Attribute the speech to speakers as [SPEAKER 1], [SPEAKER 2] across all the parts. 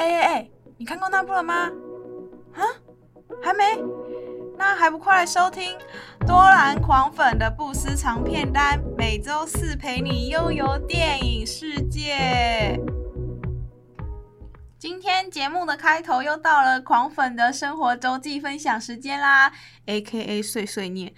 [SPEAKER 1] 哎哎哎，你看过那部了吗？啊，还没？那还不快来收听多兰狂粉的不私藏片单，每周四陪你悠游电影世界。今天节目的开头又到了狂粉的生活周记分享时间啦，AKA 碎碎念。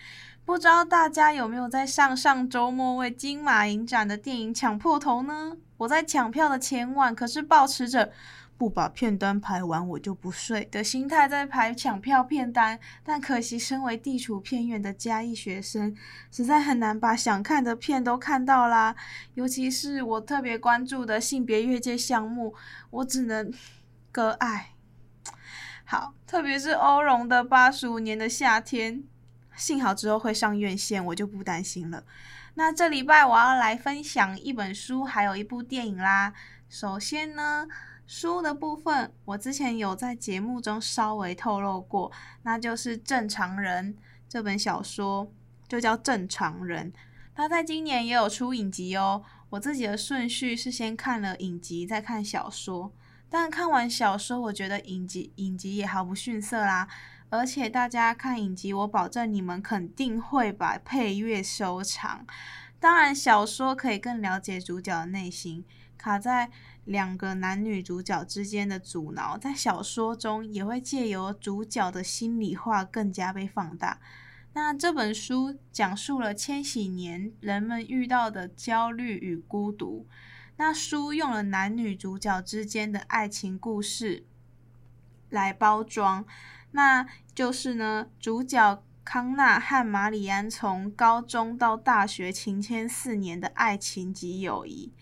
[SPEAKER 1] 不知道大家有没有在上上周末为金马影展的电影抢破头呢？我在抢票的前晚可是抱持着不把片单排完我就不睡的心态在排抢票片单，但可惜身为地处偏远的嘉义学生，实在很难把想看的片都看到啦。尤其是我特别关注的性别越界项目，我只能割爱。好，特别是欧容的八十五年的夏天。幸好之后会上院线，我就不担心了。那这礼拜我要来分享一本书，还有一部电影啦。首先呢，书的部分我之前有在节目中稍微透露过，那就是《正常人》这本小说，就叫《正常人》。它在今年也有出影集哦。我自己的顺序是先看了影集，再看小说。但看完小说，我觉得影集影集也毫不逊色啦。而且大家看影集，我保证你们肯定会把配乐收藏。当然，小说可以更了解主角的内心，卡在两个男女主角之间的阻挠，在小说中也会借由主角的心里话更加被放大。那这本书讲述了千禧年人们遇到的焦虑与孤独。那书用了男女主角之间的爱情故事来包装。那就是呢，主角康纳和马里安从高中到大学情牵四年的爱情及友谊。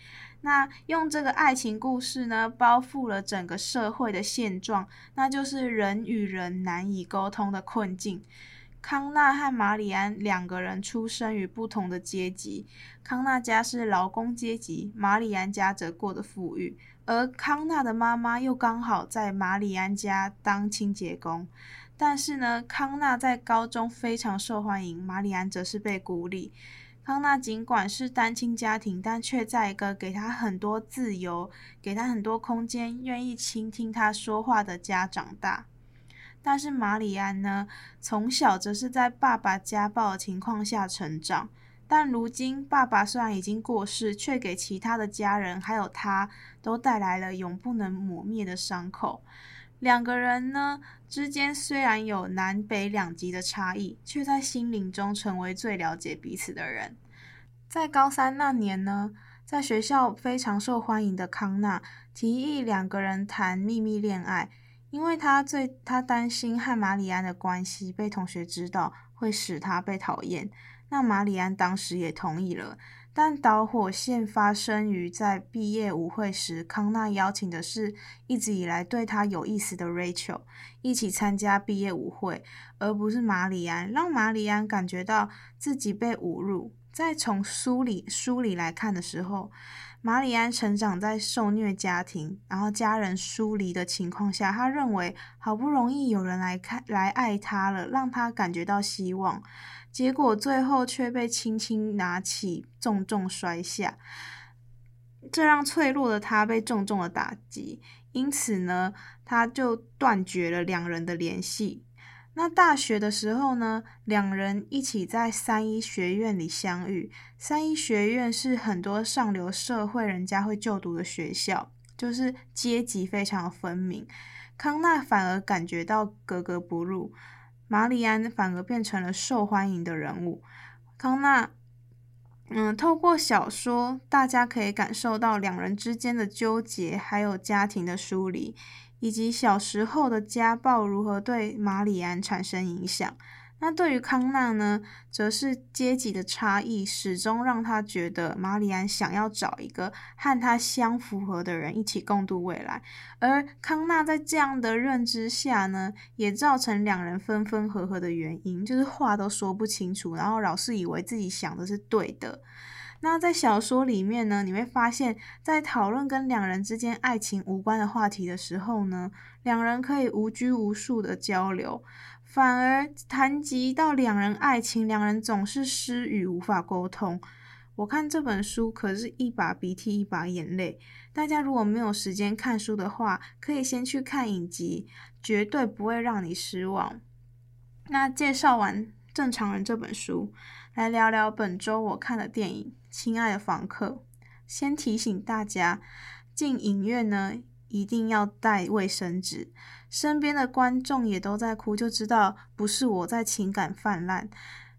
[SPEAKER 1] 那用这个爱情故事呢，包覆了整个社会的现状，那就是人与人难以沟通的困境。康纳和马里安两个人出生于不同的阶级，康纳家是劳工阶级，马里安家则过得富裕。而康纳的妈妈又刚好在马里安家当清洁工，但是呢，康纳在高中非常受欢迎，马里安则是被孤立。康纳尽管是单亲家庭，但却在一个给他很多自由、给他很多空间、愿意倾听他说话的家长大。但是马里安呢，从小则是在爸爸家暴的情况下成长。但如今，爸爸虽然已经过世，却给其他的家人还有他都带来了永不能磨灭的伤口。两个人呢之间虽然有南北两极的差异，却在心灵中成为最了解彼此的人。在高三那年呢，在学校非常受欢迎的康纳提议两个人谈秘密恋爱，因为他最他担心和马里安的关系被同学知道会使他被讨厌。那马里安当时也同意了，但导火线发生于在毕业舞会时，康纳邀请的是一直以来对他有意思的 Rachel 一起参加毕业舞会，而不是玛丽安，让玛丽安感觉到自己被侮辱。在从书里书里来看的时候，玛丽安成长在受虐家庭，然后家人疏离的情况下，他认为好不容易有人来看来爱他了，让他感觉到希望。结果最后却被轻轻拿起，重重摔下，这让脆弱的他被重重的打击。因此呢，他就断绝了两人的联系。那大学的时候呢，两人一起在三一学院里相遇。三一学院是很多上流社会人家会就读的学校，就是阶级非常分明。康纳反而感觉到格格不入。马里安反而变成了受欢迎的人物。康纳，嗯，透过小说，大家可以感受到两人之间的纠结，还有家庭的疏离，以及小时候的家暴如何对马里安产生影响。那对于康纳呢，则是阶级的差异始终让他觉得马里安想要找一个和他相符合的人一起共度未来，而康纳在这样的认知下呢，也造成两人分分合合的原因，就是话都说不清楚，然后老是以为自己想的是对的。那在小说里面呢，你会发现在讨论跟两人之间爱情无关的话题的时候呢，两人可以无拘无束的交流。反而谈及到两人爱情，两人总是失语，无法沟通。我看这本书可是一把鼻涕一把眼泪。大家如果没有时间看书的话，可以先去看影集，绝对不会让你失望。那介绍完《正常人》这本书，来聊聊本周我看的电影《亲爱的房客》。先提醒大家，进影院呢一定要带卫生纸。身边的观众也都在哭，就知道不是我在情感泛滥。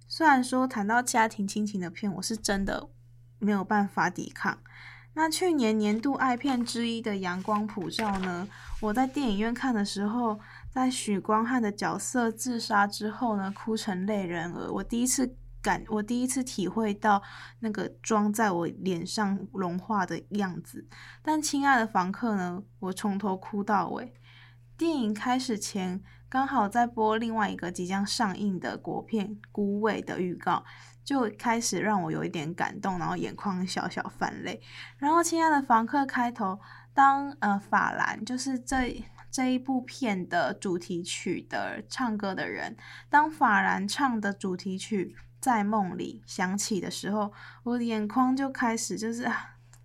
[SPEAKER 1] 虽然说谈到家庭亲情的片，我是真的没有办法抵抗。那去年年度爱片之一的《阳光普照》呢，我在电影院看的时候，在许光汉的角色自杀之后呢，哭成泪人儿。我第一次感，我第一次体会到那个妆在我脸上融化的样子。但亲爱的房客呢，我从头哭到尾。电影开始前，刚好在播另外一个即将上映的国片《孤味》的预告，就开始让我有一点感动，然后眼眶小小泛泪。然后，亲爱的房客开头，当呃法兰就是这这一部片的主题曲的唱歌的人，当法兰唱的主题曲在梦里响起的时候，我的眼眶就开始就是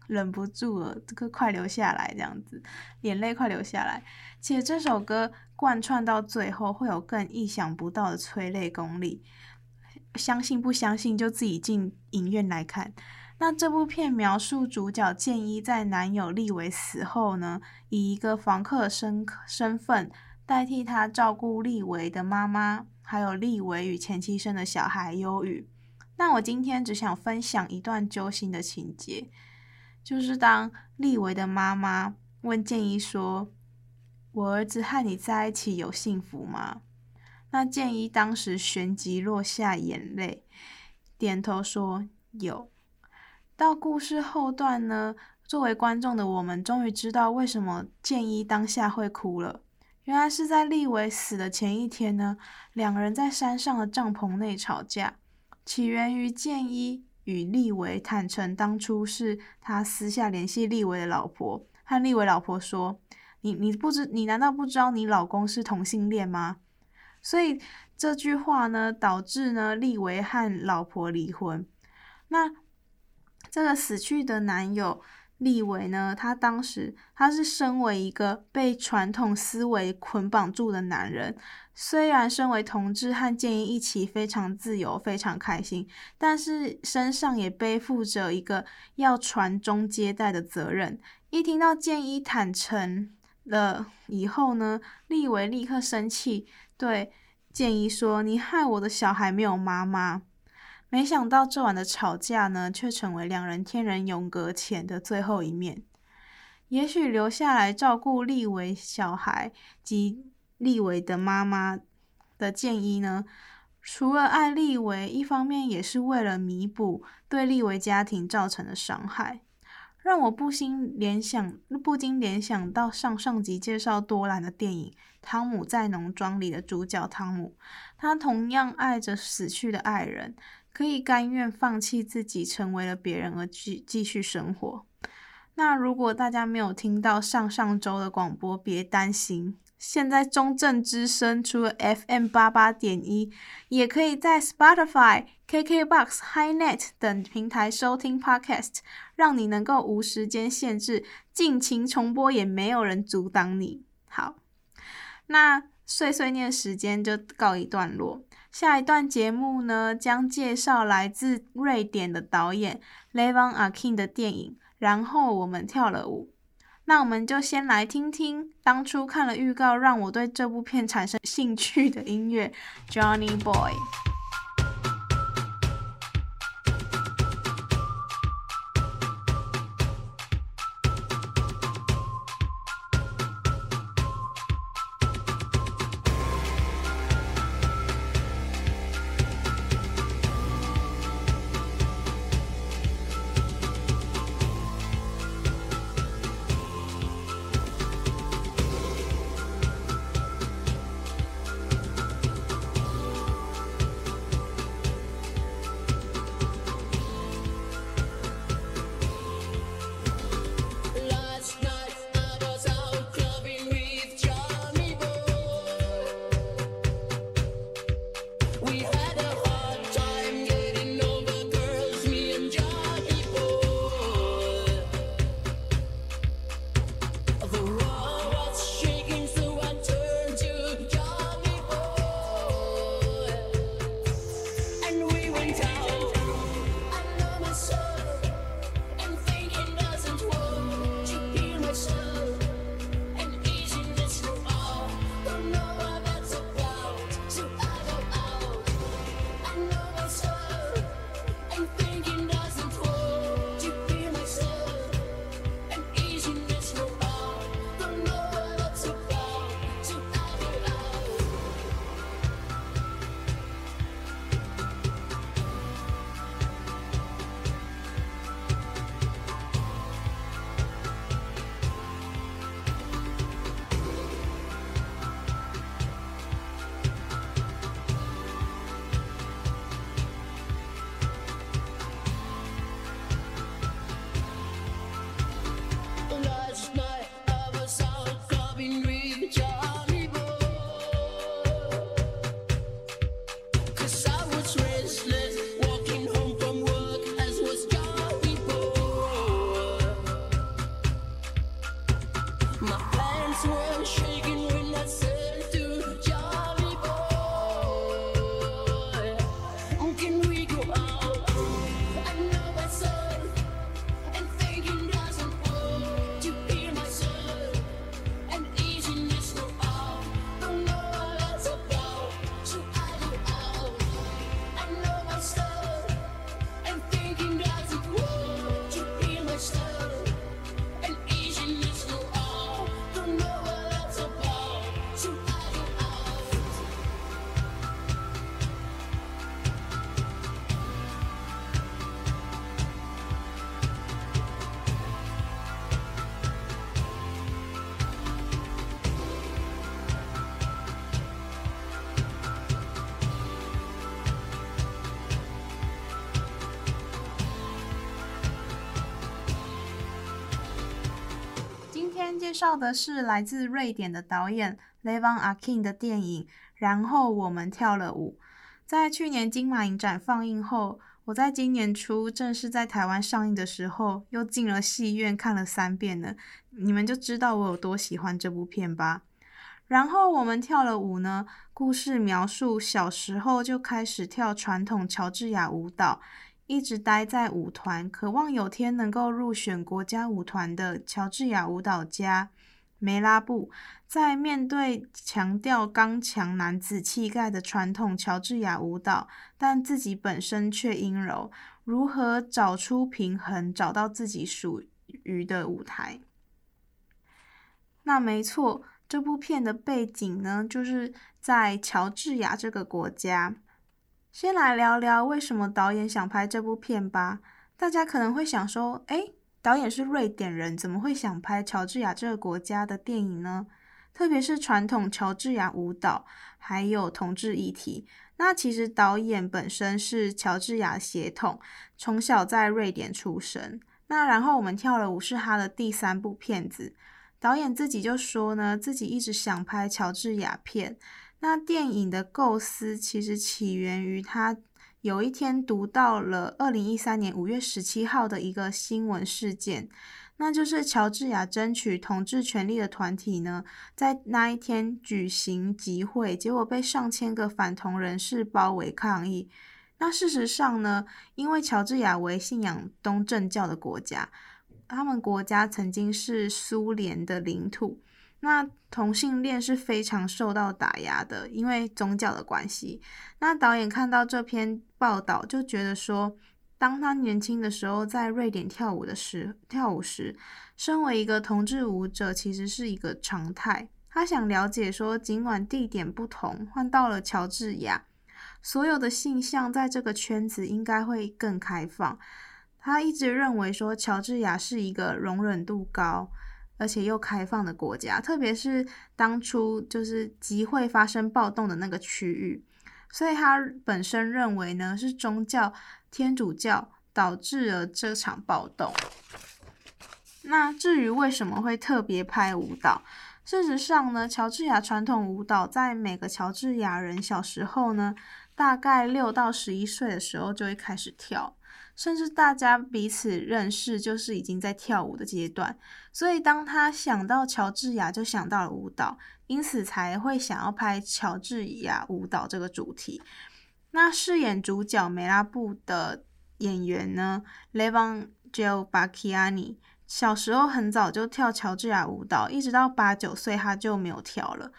[SPEAKER 1] 忍不住了，这个快流下来，这样子，眼泪快流下来。且这首歌贯穿到最后，会有更意想不到的催泪功力。相信不相信，就自己进影院来看。那这部片描述主角建一在男友立维死后呢，以一个房客身身份代替他照顾立维的妈妈，还有立维与前妻生的小孩忧郁。那我今天只想分享一段揪心的情节，就是当立维的妈妈问建一说。我儿子和你在一起有幸福吗？那建一当时旋即落下眼泪，点头说有。到故事后段呢，作为观众的我们终于知道为什么建一当下会哭了。原来是在立维死的前一天呢，两个人在山上的帐篷内吵架，起源于建一与立维坦承当初是他私下联系立维的老婆，和立维老婆说。你你不知你难道不知道你老公是同性恋吗？所以这句话呢，导致呢立维和老婆离婚。那这个死去的男友立维呢，他当时他是身为一个被传统思维捆绑住的男人，虽然身为同志和建一一起非常自由非常开心，但是身上也背负着一个要传宗接代的责任。一听到建一坦诚。了以后呢，立维立刻生气，对建一说：“你害我的小孩没有妈妈。”没想到这晚的吵架呢，却成为两人天人永隔前的最后一面。也许留下来照顾立维小孩及立维的妈妈的建议呢，除了爱立维，一方面也是为了弥补对立维家庭造成的伤害。让我不禁联想，不禁联想到上上集介绍多兰的电影《汤姆在农庄》里的主角汤姆，他同样爱着死去的爱人，可以甘愿放弃自己，成为了别人而继继续生活。那如果大家没有听到上上周的广播，别担心。现在中正之声除了 FM 八八点一，也可以在 Spotify、KKBox、HiNet 等平台收听 Podcast，让你能够无时间限制，尽情重播，也没有人阻挡你。好，那碎碎念时间就告一段落。下一段节目呢，将介绍来自瑞典的导演 Levon Akin 的电影，然后我们跳了舞。那我们就先来听听当初看了预告，让我对这部片产生兴趣的音乐，Johnny Boy。绍的是来自瑞典的导演 Levon Akin 的电影，然后我们跳了舞。在去年金马影展放映后，我在今年初正式在台湾上映的时候，又进了戏院看了三遍了。你们就知道我有多喜欢这部片吧。然后我们跳了舞呢，故事描述小时候就开始跳传统乔治亚舞蹈。一直待在舞团，渴望有天能够入选国家舞团的乔治亚舞蹈家梅拉布，在面对强调刚强男子气概的传统乔治亚舞蹈，但自己本身却阴柔，如何找出平衡，找到自己属于的舞台？那没错，这部片的背景呢，就是在乔治亚这个国家。先来聊聊为什么导演想拍这部片吧。大家可能会想说，诶，导演是瑞典人，怎么会想拍乔治亚这个国家的电影呢？特别是传统乔治亚舞蹈，还有同志议题。那其实导演本身是乔治亚血统，从小在瑞典出生。那然后我们跳了舞是他的第三部片子。导演自己就说呢，自己一直想拍乔治亚片。那电影的构思其实起源于他有一天读到了二零一三年五月十七号的一个新闻事件，那就是乔治亚争取同治权利的团体呢，在那一天举行集会，结果被上千个反同人士包围抗议。那事实上呢，因为乔治亚为信仰东正教的国家，他们国家曾经是苏联的领土。那同性恋是非常受到打压的，因为宗教的关系。那导演看到这篇报道，就觉得说，当他年轻的时候在瑞典跳舞的时跳舞时，身为一个同志舞者，其实是一个常态。他想了解说，尽管地点不同，换到了乔治亚，所有的性向在这个圈子应该会更开放。他一直认为说，乔治亚是一个容忍度高。而且又开放的国家，特别是当初就是集会发生暴动的那个区域，所以他本身认为呢，是宗教天主教导致了这场暴动。那至于为什么会特别拍舞蹈，事实上呢，乔治亚传统舞蹈在每个乔治亚人小时候呢，大概六到十一岁的时候就会开始跳。甚至大家彼此认识，就是已经在跳舞的阶段，所以当他想到乔治亚，就想到了舞蹈，因此才会想要拍乔治亚舞蹈这个主题。那饰演主角梅拉布的演员呢，Levon Jelbakiani，小时候很早就跳乔治亚舞蹈，一直到八九岁他就没有跳了。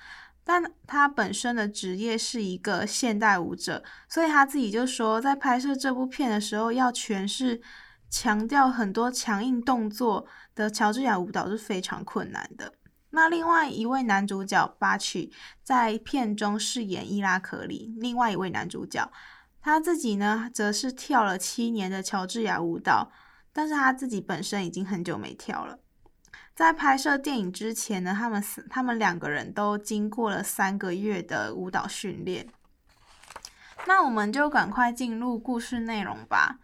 [SPEAKER 1] 但他本身的职业是一个现代舞者，所以他自己就说，在拍摄这部片的时候，要诠释强调很多强硬动作的乔治亚舞蹈是非常困难的。那另外一位男主角巴奇在片中饰演伊拉克里，另外一位男主角他自己呢，则是跳了七年的乔治亚舞蹈，但是他自己本身已经很久没跳了。在拍摄电影之前呢，他们他们两个人都经过了三个月的舞蹈训练。那我们就赶快进入故事内容吧。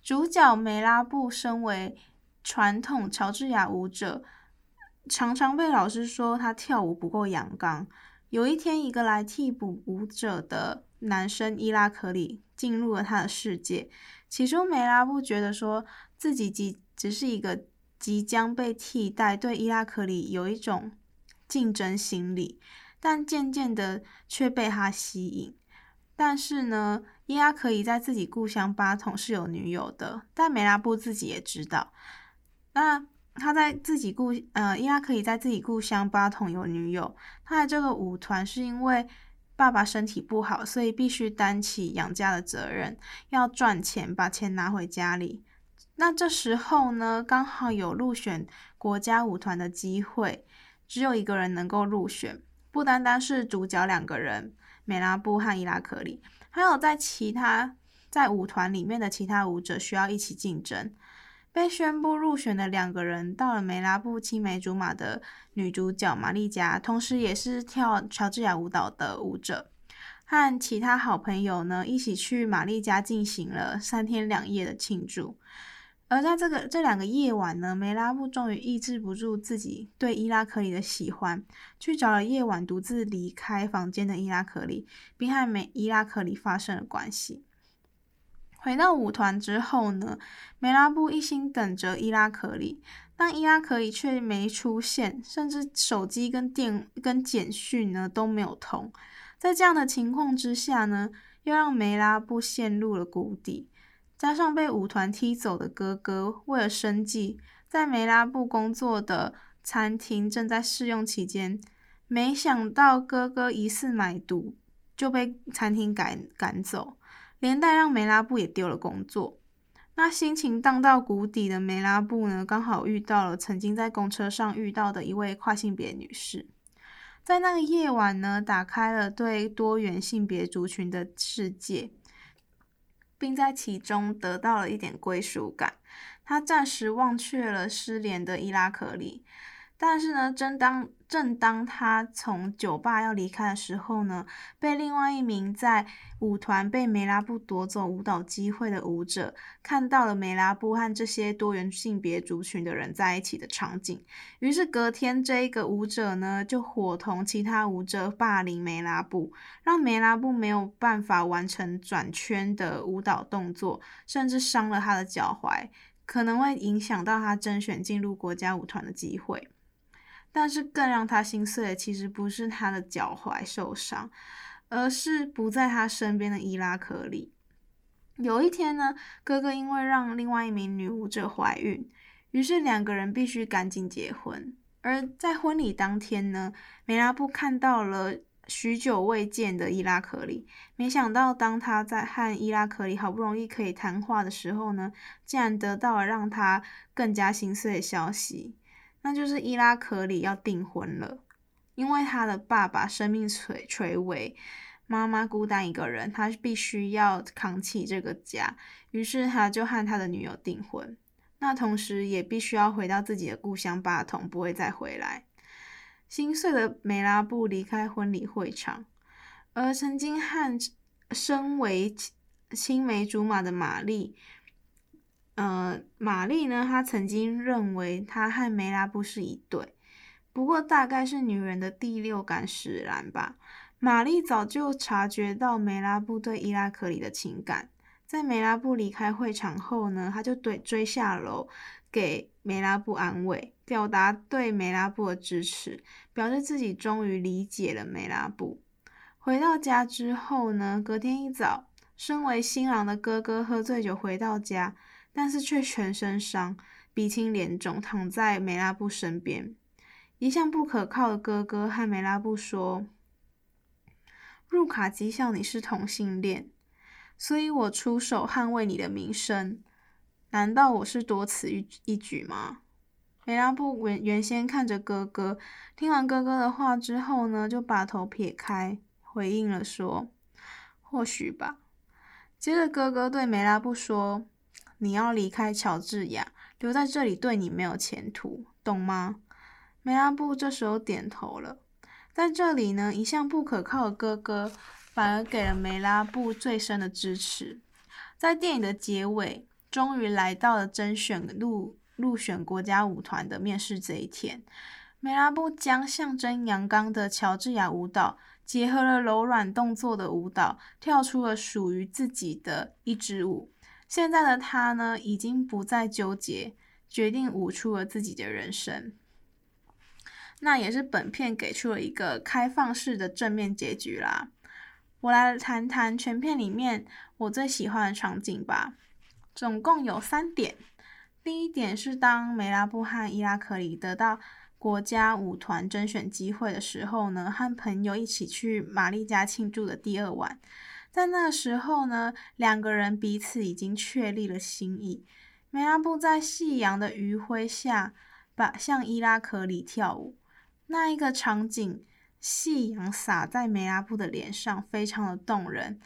[SPEAKER 1] 主角梅拉布身为传统乔治亚舞者，常常被老师说他跳舞不够阳刚。有一天，一个来替补舞者的男生伊拉克里进入了他的世界。起初，梅拉布觉得说自己只只是一个。即将被替代，对伊拉克里有一种竞争心理，但渐渐的却被他吸引。但是呢，伊拉克里在自己故乡巴统是有女友的，但梅拉布自己也知道。那他在自己故呃，伊拉克里在自己故乡巴统有女友，他的这个舞团是因为爸爸身体不好，所以必须担起养家的责任，要赚钱把钱拿回家里。那这时候呢，刚好有入选国家舞团的机会，只有一个人能够入选，不单单是主角两个人，梅拉布和伊拉克里，还有在其他在舞团里面的其他舞者需要一起竞争。被宣布入选的两个人，到了梅拉布青梅竹马的女主角玛丽家，同时也是跳乔治亚舞蹈的舞者，和其他好朋友呢一起去玛丽家进行了三天两夜的庆祝。而在这个这两个夜晚呢，梅拉布终于抑制不住自己对伊拉克里的喜欢，去找了夜晚独自离开房间的伊拉克里，并和梅伊拉克里发生了关系。回到舞团之后呢，梅拉布一心等着伊拉克里，但伊拉克里却没出现，甚至手机跟电跟简讯呢都没有通。在这样的情况之下呢，又让梅拉布陷入了谷底。加上被舞团踢走的哥哥，为了生计，在梅拉布工作的餐厅正在试用期间，没想到哥哥疑似买毒，就被餐厅赶赶走。连带让梅拉布也丢了工作，那心情荡到谷底的梅拉布呢，刚好遇到了曾经在公车上遇到的一位跨性别女士，在那个夜晚呢，打开了对多元性别族群的世界，并在其中得到了一点归属感。他暂时忘却了失联的伊拉克里。但是呢，正当正当他从酒吧要离开的时候呢，被另外一名在舞团被梅拉布夺走舞蹈机会的舞者看到了梅拉布和这些多元性别族群的人在一起的场景，于是隔天这一个舞者呢就伙同其他舞者霸凌梅拉布，让梅拉布没有办法完成转圈的舞蹈动作，甚至伤了他的脚踝，可能会影响到他甄选进入国家舞团的机会。但是更让他心碎的，其实不是他的脚踝受伤，而是不在他身边的伊拉克里。有一天呢，哥哥因为让另外一名女舞者怀孕，于是两个人必须赶紧结婚。而在婚礼当天呢，梅拉布看到了许久未见的伊拉克里，没想到当他在和伊拉克里好不容易可以谈话的时候呢，竟然得到了让他更加心碎的消息。那就是伊拉克里要订婚了，因为他的爸爸生命垂垂危，妈妈孤单一个人，他必须要扛起这个家，于是他就和他的女友订婚。那同时也必须要回到自己的故乡巴统，不会再回来。心碎的梅拉布离开婚礼会场，而曾经和身为青梅竹马的玛丽。呃，玛丽呢，她曾经认为她和梅拉布是一对，不过大概是女人的第六感使然吧。玛丽早就察觉到梅拉布对伊拉克里的情感，在梅拉布离开会场后呢，她就对追下楼给梅拉布安慰，表达对梅拉布的支持，表示自己终于理解了梅拉布。回到家之后呢，隔天一早，身为新郎的哥哥喝醉酒回到家。但是却全身伤，鼻青脸肿，躺在梅拉布身边。一向不可靠的哥哥和梅拉布说：“入卡讥笑你是同性恋，所以我出手捍卫你的名声。难道我是多此一一举吗？”梅拉布原原先看着哥哥，听完哥哥的话之后呢，就把头撇开，回应了说：“或许吧。”接着哥哥对梅拉布说。你要离开乔治亚，留在这里对你没有前途，懂吗？梅拉布这时候点头了。在这里呢，一向不可靠的哥哥反而给了梅拉布最深的支持。在电影的结尾，终于来到了甄选入入选国家舞团的面试这一天。梅拉布将象征阳刚的乔治亚舞蹈结合了柔软动作的舞蹈，跳出了属于自己的一支舞。现在的他呢，已经不再纠结，决定舞出了自己的人生。那也是本片给出了一个开放式的正面结局啦。我来谈谈全片里面我最喜欢的场景吧，总共有三点。第一点是当梅拉布和伊拉克里得到国家舞团甄选机会的时候呢，和朋友一起去玛丽家庆祝的第二晚，在那个时候呢，两个人彼此已经确立了心意。梅拉布在夕阳的余晖下，把向伊拉克里跳舞。那一个场景，夕阳洒在梅拉布的脸上，非常的动人，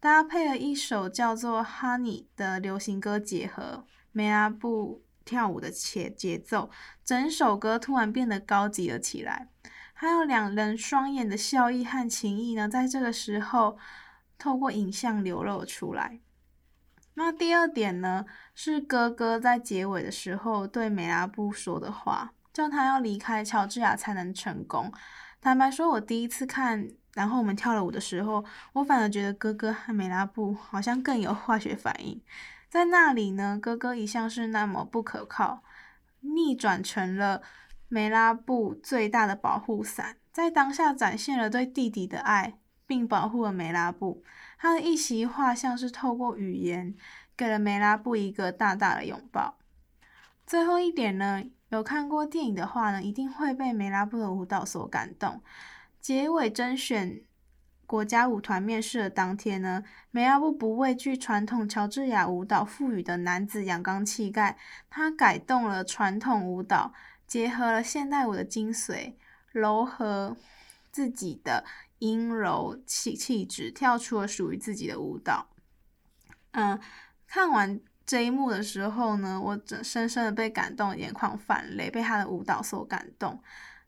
[SPEAKER 1] 搭配了一首叫做《Honey》的流行歌结合梅拉布跳舞的节节奏，整首歌突然变得高级了起来。还有两人双眼的笑意和情谊呢，在这个时候透过影像流露出来。那第二点呢，是哥哥在结尾的时候对梅拉布说的话。叫他要离开乔治亚才能成功。坦白说，我第一次看，然后我们跳了舞的时候，我反而觉得哥哥和梅拉布好像更有化学反应。在那里呢，哥哥一向是那么不可靠，逆转成了梅拉布最大的保护伞，在当下展现了对弟弟的爱，并保护了梅拉布。他的一席话像是透过语言，给了梅拉布一个大大的拥抱。最后一点呢，有看过电影的话呢，一定会被梅拉布的舞蹈所感动。结尾甄选国家舞团面试的当天呢，梅拉布不畏惧传统乔治亚舞蹈赋予的男子阳刚气概，他改动了传统舞蹈，结合了现代舞的精髓，糅合自己的阴柔气气质，跳出了属于自己的舞蹈。嗯，看完。这一幕的时候呢，我真深深的被感动，眼眶泛泪，被他的舞蹈所感动。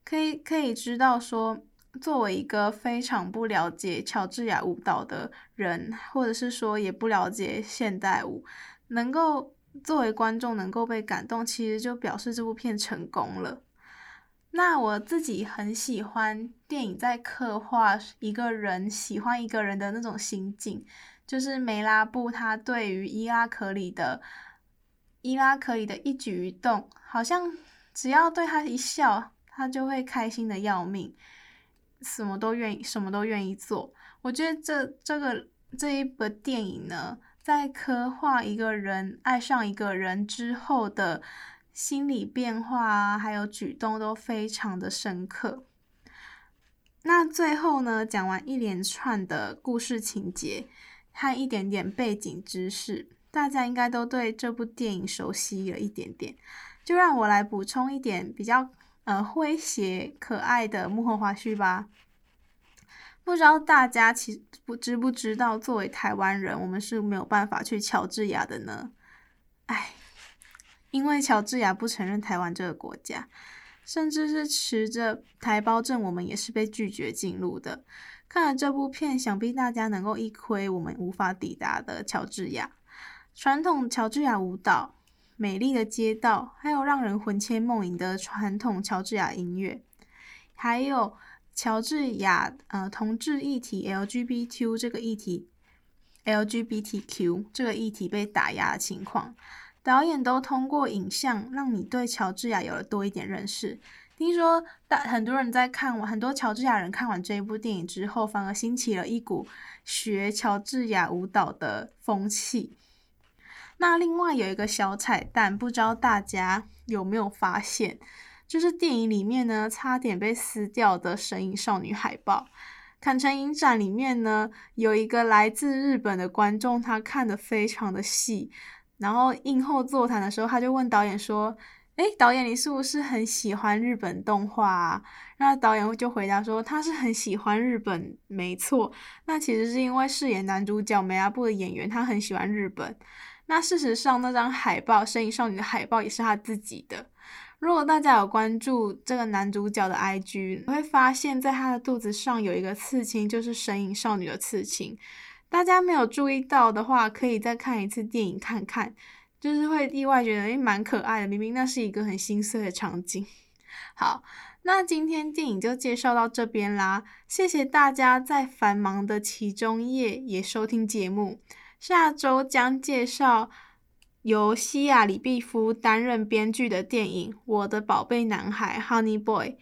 [SPEAKER 1] 可以可以知道说，作为一个非常不了解乔治亚舞蹈的人，或者是说也不了解现代舞，能够作为观众能够被感动，其实就表示这部片成功了。那我自己很喜欢电影在刻画一个人喜欢一个人的那种心境。就是梅拉布，他对于伊拉克里的伊拉克里的一举一动，好像只要对他一笑，他就会开心的要命，什么都愿意，什么都愿意做。我觉得这这个这一部电影呢，在刻画一个人爱上一个人之后的心理变化啊，还有举动都非常的深刻。那最后呢，讲完一连串的故事情节。和一点点背景知识，大家应该都对这部电影熟悉了一点点。就让我来补充一点比较呃诙谐可爱的幕后花絮吧。不知道大家其实不知不知道，作为台湾人，我们是没有办法去乔治亚的呢？哎，因为乔治亚不承认台湾这个国家，甚至是持着台胞证，我们也是被拒绝进入的。看了这部片，想必大家能够一窥我们无法抵达的乔治亚。传统乔治亚舞蹈、美丽的街道，还有让人魂牵梦萦的传统乔治亚音乐，还有乔治亚呃同志议题 LGBTQ 这个议题，LGBTQ 这个议题被打压的情况，导演都通过影像让你对乔治亚有了多一点认识。听说大很多人在看完，很多乔治亚人看完这一部电影之后，反而兴起了一股学乔治亚舞蹈的风气。那另外有一个小彩蛋，不知道大家有没有发现，就是电影里面呢，差点被撕掉的《神隐少女》海报。坎城影展里面呢，有一个来自日本的观众，他看得非常的细，然后映后座谈的时候，他就问导演说。诶，导演，你是不是很喜欢日本动画啊？那导演就回答说，他是很喜欢日本，没错。那其实是因为饰演男主角梅阿布的演员，他很喜欢日本。那事实上，那张海报《神隐少女》的海报也是他自己的。如果大家有关注这个男主角的 IG，你会发现在他的肚子上有一个刺青，就是《神隐少女》的刺青。大家没有注意到的话，可以再看一次电影看看。就是会意外觉得诶蛮可爱的，明明那是一个很心碎的场景。好，那今天电影就介绍到这边啦，谢谢大家在繁忙的其中夜也收听节目。下周将介绍由西亚·李毕夫担任编剧的电影《我的宝贝男孩》（Honey Boy）。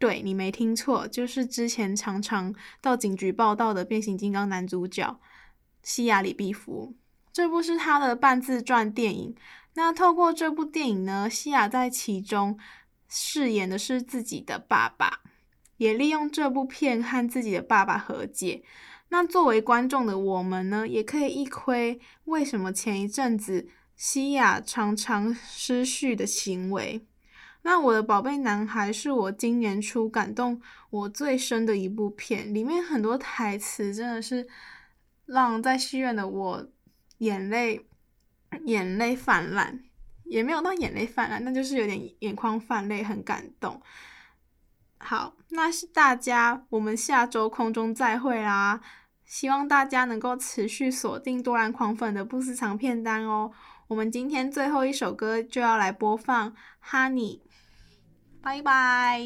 [SPEAKER 1] 对，你没听错，就是之前常常到警局报道的变形金刚男主角西亚·李碧福。这部是他的半自传电影。那透过这部电影呢，西亚在其中饰演的是自己的爸爸，也利用这部片和自己的爸爸和解。那作为观众的我们呢，也可以一窥为什么前一阵子西亚常常失序的行为。那我的宝贝男孩是我今年初感动我最深的一部片，里面很多台词真的是让在戏院的我眼泪眼泪泛滥，也没有到眼泪泛滥，那就是有点眼眶泛泪，很感动。好，那是大家，我们下周空中再会啦！希望大家能够持续锁定多兰狂粉的不私藏片单哦。我们今天最后一首歌就要来播放《Honey》。拜拜。